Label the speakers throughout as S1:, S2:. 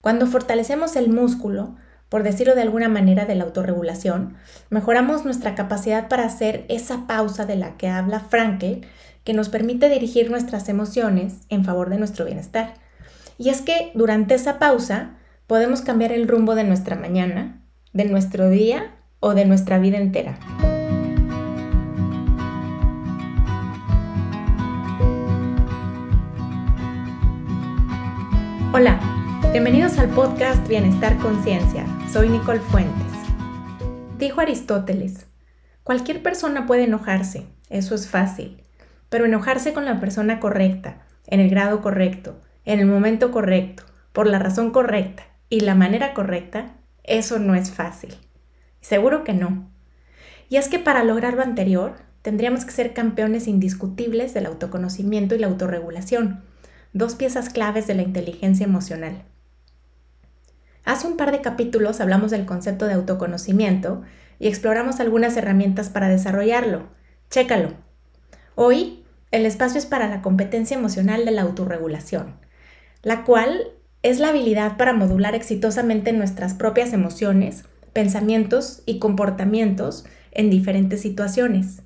S1: Cuando fortalecemos el músculo, por decirlo de alguna manera, de la autorregulación, mejoramos nuestra capacidad para hacer esa pausa de la que habla Frankel, que nos permite dirigir nuestras emociones en favor de nuestro bienestar. Y es que durante esa pausa podemos cambiar el rumbo de nuestra mañana, de nuestro día o de nuestra vida entera. Hola, bienvenidos al podcast Bienestar Conciencia. Soy Nicole Fuentes. Dijo Aristóteles, cualquier persona puede enojarse, eso es fácil, pero enojarse con la persona correcta, en el grado correcto, en el momento correcto, por la razón correcta y la manera correcta, eso no es fácil. Seguro que no. Y es que para lograr lo anterior, tendríamos que ser campeones indiscutibles del autoconocimiento y la autorregulación dos piezas claves de la inteligencia emocional. Hace un par de capítulos hablamos del concepto de autoconocimiento y exploramos algunas herramientas para desarrollarlo. Chécalo. Hoy, el espacio es para la competencia emocional de la autorregulación, la cual es la habilidad para modular exitosamente nuestras propias emociones, pensamientos y comportamientos en diferentes situaciones.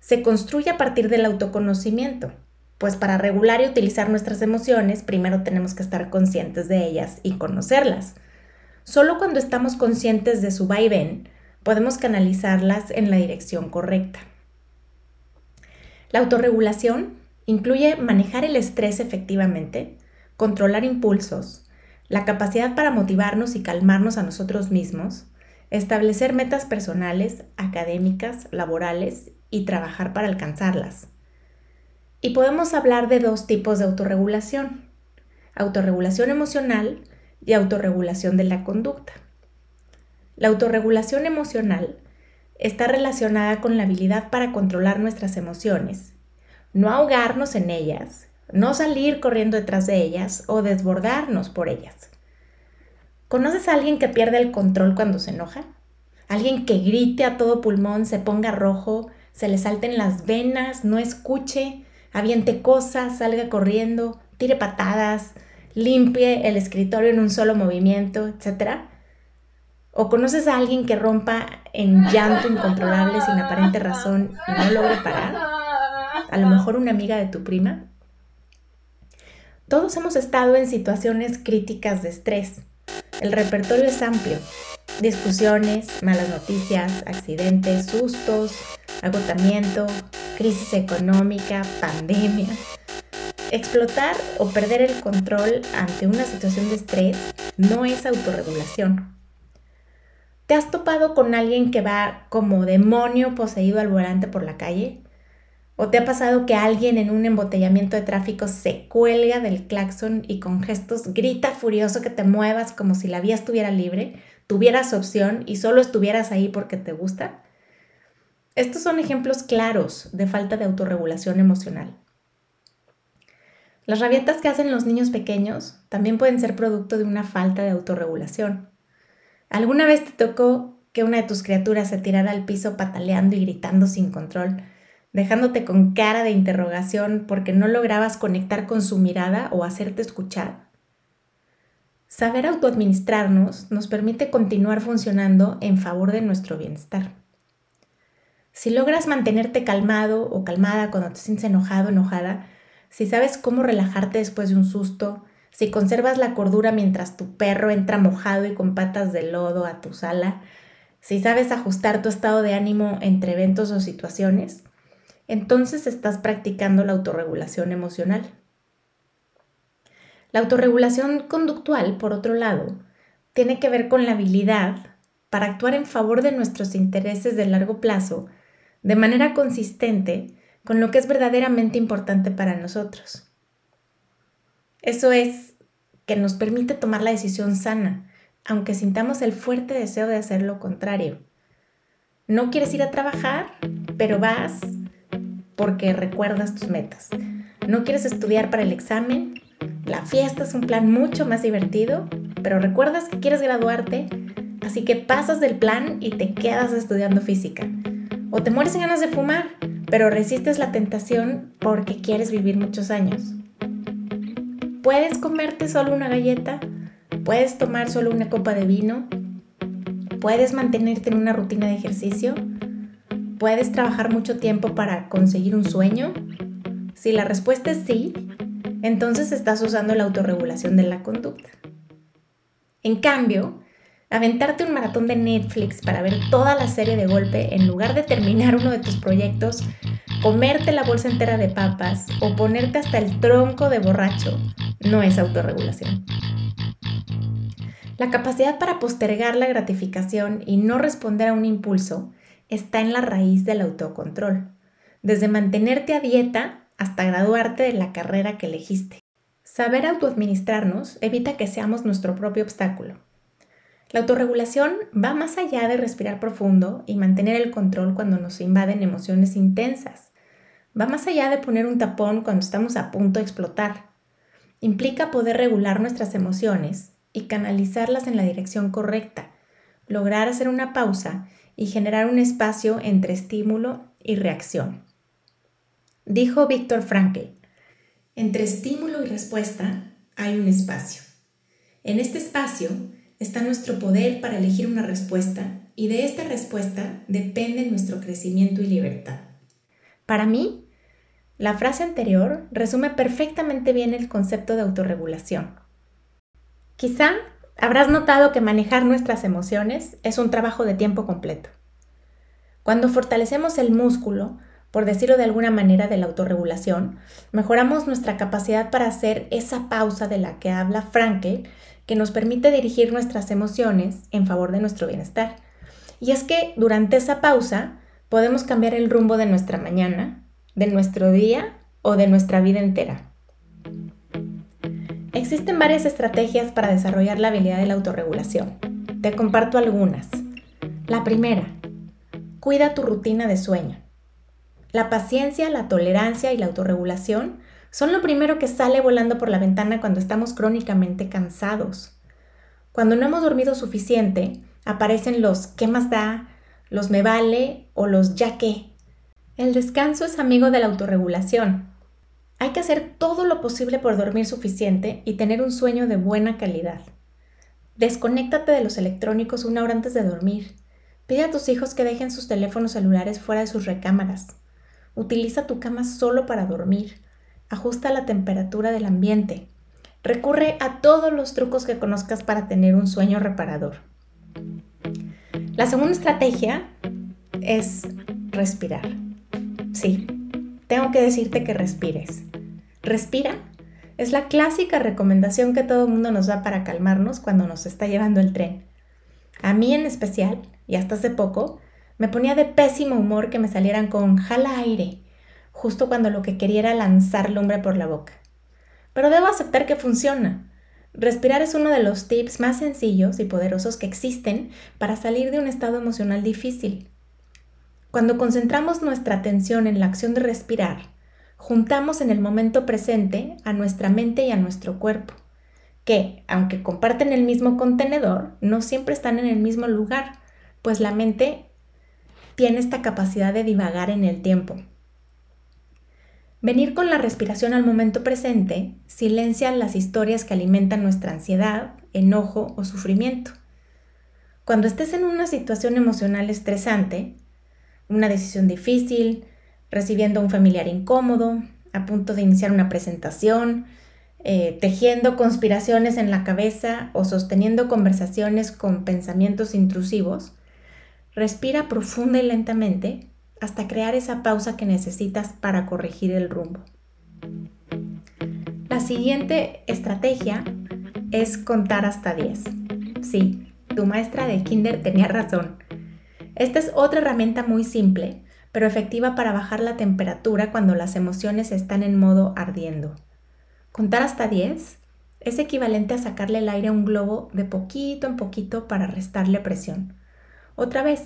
S1: Se construye a partir del autoconocimiento, pues para regular y utilizar nuestras emociones, primero tenemos que estar conscientes de ellas y conocerlas. Solo cuando estamos conscientes de su vaivén, podemos canalizarlas en la dirección correcta. La autorregulación incluye manejar el estrés efectivamente, controlar impulsos, la capacidad para motivarnos y calmarnos a nosotros mismos, establecer metas personales, académicas, laborales y trabajar para alcanzarlas. Y podemos hablar de dos tipos de autorregulación, autorregulación emocional y autorregulación de la conducta. La autorregulación emocional está relacionada con la habilidad para controlar nuestras emociones, no ahogarnos en ellas, no salir corriendo detrás de ellas o desbordarnos por ellas. ¿Conoces a alguien que pierde el control cuando se enoja? Alguien que grite a todo pulmón, se ponga rojo, se le salten las venas, no escuche, aviente cosas, salga corriendo, tire patadas, limpie el escritorio en un solo movimiento, etc. ¿O conoces a alguien que rompa en llanto incontrolable sin aparente razón y no logre parar? A lo mejor una amiga de tu prima. Todos hemos estado en situaciones críticas de estrés. El repertorio es amplio. Discusiones, malas noticias, accidentes, sustos, agotamiento, crisis económica, pandemia. Explotar o perder el control ante una situación de estrés no es autorregulación. ¿Te has topado con alguien que va como demonio poseído al volante por la calle? ¿O te ha pasado que alguien en un embotellamiento de tráfico se cuelga del claxon y con gestos grita furioso que te muevas como si la vía estuviera libre, tuvieras opción y solo estuvieras ahí porque te gusta? Estos son ejemplos claros de falta de autorregulación emocional. Las rabietas que hacen los niños pequeños también pueden ser producto de una falta de autorregulación. ¿Alguna vez te tocó que una de tus criaturas se tirara al piso pataleando y gritando sin control, dejándote con cara de interrogación porque no lograbas conectar con su mirada o hacerte escuchar? Saber autoadministrarnos nos permite continuar funcionando en favor de nuestro bienestar. Si logras mantenerte calmado o calmada cuando te sientes enojado, enojada, si sabes cómo relajarte después de un susto, si conservas la cordura mientras tu perro entra mojado y con patas de lodo a tu sala, si sabes ajustar tu estado de ánimo entre eventos o situaciones, entonces estás practicando la autorregulación emocional. La autorregulación conductual, por otro lado, tiene que ver con la habilidad para actuar en favor de nuestros intereses de largo plazo de manera consistente con lo que es verdaderamente importante para nosotros. Eso es que nos permite tomar la decisión sana, aunque sintamos el fuerte deseo de hacer lo contrario. No quieres ir a trabajar, pero vas porque recuerdas tus metas. No quieres estudiar para el examen, la fiesta es un plan mucho más divertido, pero recuerdas que quieres graduarte, así que pasas del plan y te quedas estudiando física. O te mueres en ganas de fumar, pero resistes la tentación porque quieres vivir muchos años. Puedes comerte solo una galleta, puedes tomar solo una copa de vino, puedes mantenerte en una rutina de ejercicio, puedes trabajar mucho tiempo para conseguir un sueño. Si la respuesta es sí, entonces estás usando la autorregulación de la conducta. En cambio, aventarte un maratón de Netflix para ver toda la serie de golpe en lugar de terminar uno de tus proyectos, comerte la bolsa entera de papas o ponerte hasta el tronco de borracho no es autorregulación. La capacidad para postergar la gratificación y no responder a un impulso está en la raíz del autocontrol, desde mantenerte a dieta hasta graduarte de la carrera que elegiste. Saber autoadministrarnos evita que seamos nuestro propio obstáculo la autorregulación va más allá de respirar profundo y mantener el control cuando nos invaden emociones intensas. Va más allá de poner un tapón cuando estamos a punto de explotar. Implica poder regular nuestras emociones y canalizarlas en la dirección correcta, lograr hacer una pausa y generar un espacio entre estímulo y reacción. Dijo Víctor Frankl, entre estímulo y respuesta hay un espacio. En este espacio, está nuestro poder para elegir una respuesta y de esta respuesta depende nuestro crecimiento y libertad. Para mí, la frase anterior resume perfectamente bien el concepto de autorregulación. Quizá habrás notado que manejar nuestras emociones es un trabajo de tiempo completo. Cuando fortalecemos el músculo, por decirlo de alguna manera, de la autorregulación, mejoramos nuestra capacidad para hacer esa pausa de la que habla Frankel que nos permite dirigir nuestras emociones en favor de nuestro bienestar. Y es que durante esa pausa podemos cambiar el rumbo de nuestra mañana, de nuestro día o de nuestra vida entera. Existen varias estrategias para desarrollar la habilidad de la autorregulación. Te comparto algunas. La primera, cuida tu rutina de sueño. La paciencia, la tolerancia y la autorregulación son lo primero que sale volando por la ventana cuando estamos crónicamente cansados. Cuando no hemos dormido suficiente, aparecen los ¿qué más da? los me vale o los ya qué. El descanso es amigo de la autorregulación. Hay que hacer todo lo posible por dormir suficiente y tener un sueño de buena calidad. Desconéctate de los electrónicos una hora antes de dormir. Pide a tus hijos que dejen sus teléfonos celulares fuera de sus recámaras. Utiliza tu cama solo para dormir ajusta la temperatura del ambiente. Recurre a todos los trucos que conozcas para tener un sueño reparador. La segunda estrategia es respirar. Sí, tengo que decirte que respires. Respira es la clásica recomendación que todo el mundo nos da para calmarnos cuando nos está llevando el tren. A mí en especial, y hasta hace poco, me ponía de pésimo humor que me salieran con jala aire justo cuando lo que quería era lanzar lumbre por la boca. Pero debo aceptar que funciona. Respirar es uno de los tips más sencillos y poderosos que existen para salir de un estado emocional difícil. Cuando concentramos nuestra atención en la acción de respirar, juntamos en el momento presente a nuestra mente y a nuestro cuerpo, que, aunque comparten el mismo contenedor, no siempre están en el mismo lugar, pues la mente tiene esta capacidad de divagar en el tiempo. Venir con la respiración al momento presente silencia las historias que alimentan nuestra ansiedad, enojo o sufrimiento. Cuando estés en una situación emocional estresante, una decisión difícil, recibiendo un familiar incómodo, a punto de iniciar una presentación, eh, tejiendo conspiraciones en la cabeza o sosteniendo conversaciones con pensamientos intrusivos, respira profunda y lentamente hasta crear esa pausa que necesitas para corregir el rumbo. La siguiente estrategia es contar hasta 10. Sí, tu maestra de kinder tenía razón. Esta es otra herramienta muy simple, pero efectiva para bajar la temperatura cuando las emociones están en modo ardiendo. Contar hasta 10 es equivalente a sacarle el aire a un globo de poquito en poquito para restarle presión. Otra vez,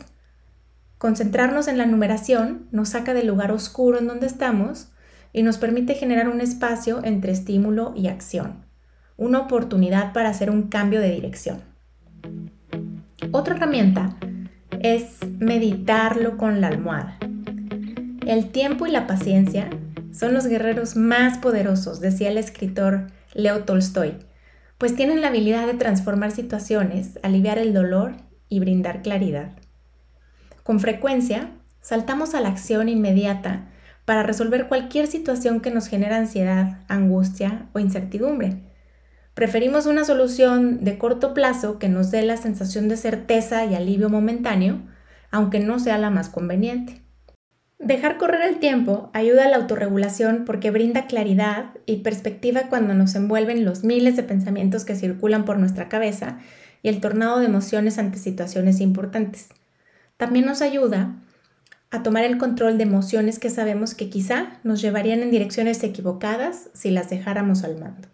S1: Concentrarnos en la numeración nos saca del lugar oscuro en donde estamos y nos permite generar un espacio entre estímulo y acción, una oportunidad para hacer un cambio de dirección. Otra herramienta es meditarlo con la almohada. El tiempo y la paciencia son los guerreros más poderosos, decía el escritor Leo Tolstoy, pues tienen la habilidad de transformar situaciones, aliviar el dolor y brindar claridad. Con frecuencia, saltamos a la acción inmediata para resolver cualquier situación que nos genera ansiedad, angustia o incertidumbre. Preferimos una solución de corto plazo que nos dé la sensación de certeza y alivio momentáneo, aunque no sea la más conveniente. Dejar correr el tiempo ayuda a la autorregulación porque brinda claridad y perspectiva cuando nos envuelven los miles de pensamientos que circulan por nuestra cabeza y el tornado de emociones ante situaciones importantes. También nos ayuda a tomar el control de emociones que sabemos que quizá nos llevarían en direcciones equivocadas si las dejáramos al mando.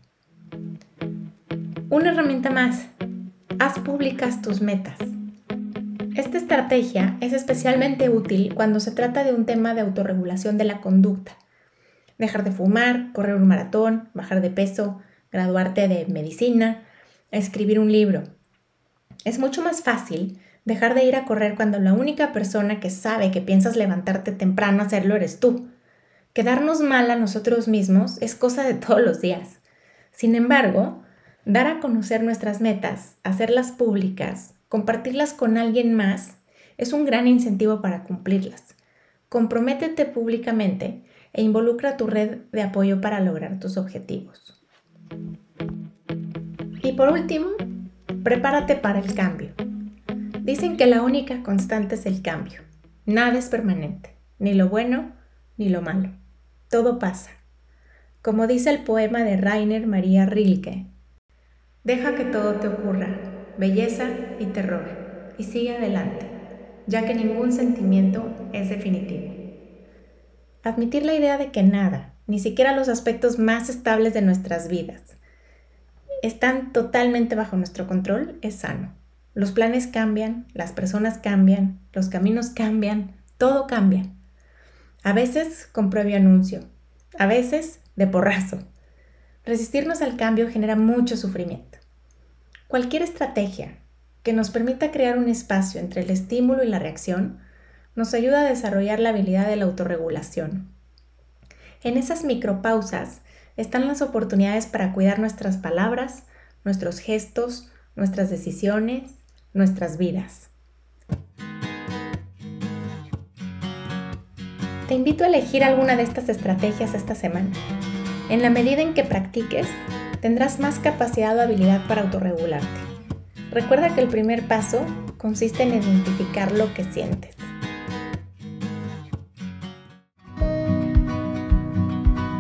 S1: Una herramienta más. Haz públicas tus metas. Esta estrategia es especialmente útil cuando se trata de un tema de autorregulación de la conducta. Dejar de fumar, correr un maratón, bajar de peso, graduarte de medicina, escribir un libro. Es mucho más fácil dejar de ir a correr cuando la única persona que sabe que piensas levantarte temprano a hacerlo eres tú. Quedarnos mal a nosotros mismos es cosa de todos los días. Sin embargo, dar a conocer nuestras metas, hacerlas públicas, Compartirlas con alguien más es un gran incentivo para cumplirlas. Comprométete públicamente e involucra tu red de apoyo para lograr tus objetivos. Y por último, prepárate para el cambio. Dicen que la única constante es el cambio. Nada es permanente, ni lo bueno ni lo malo. Todo pasa. Como dice el poema de Rainer María Rilke, deja que todo te ocurra, belleza y terror, y sigue adelante, ya que ningún sentimiento es definitivo. Admitir la idea de que nada, ni siquiera los aspectos más estables de nuestras vidas, están totalmente bajo nuestro control es sano. Los planes cambian, las personas cambian, los caminos cambian, todo cambia. A veces con previo anuncio, a veces de porrazo. Resistirnos al cambio genera mucho sufrimiento. Cualquier estrategia que nos permita crear un espacio entre el estímulo y la reacción nos ayuda a desarrollar la habilidad de la autorregulación. En esas micropausas están las oportunidades para cuidar nuestras palabras, nuestros gestos, nuestras decisiones, nuestras vidas. Te invito a elegir alguna de estas estrategias esta semana. En la medida en que practiques, tendrás más capacidad o habilidad para autorregularte. Recuerda que el primer paso consiste en identificar lo que sientes.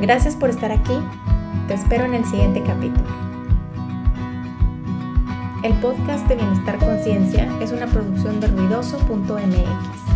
S1: Gracias por estar aquí. Te espero en el siguiente capítulo. El podcast de Bienestar Conciencia es una producción de ruidoso.mx.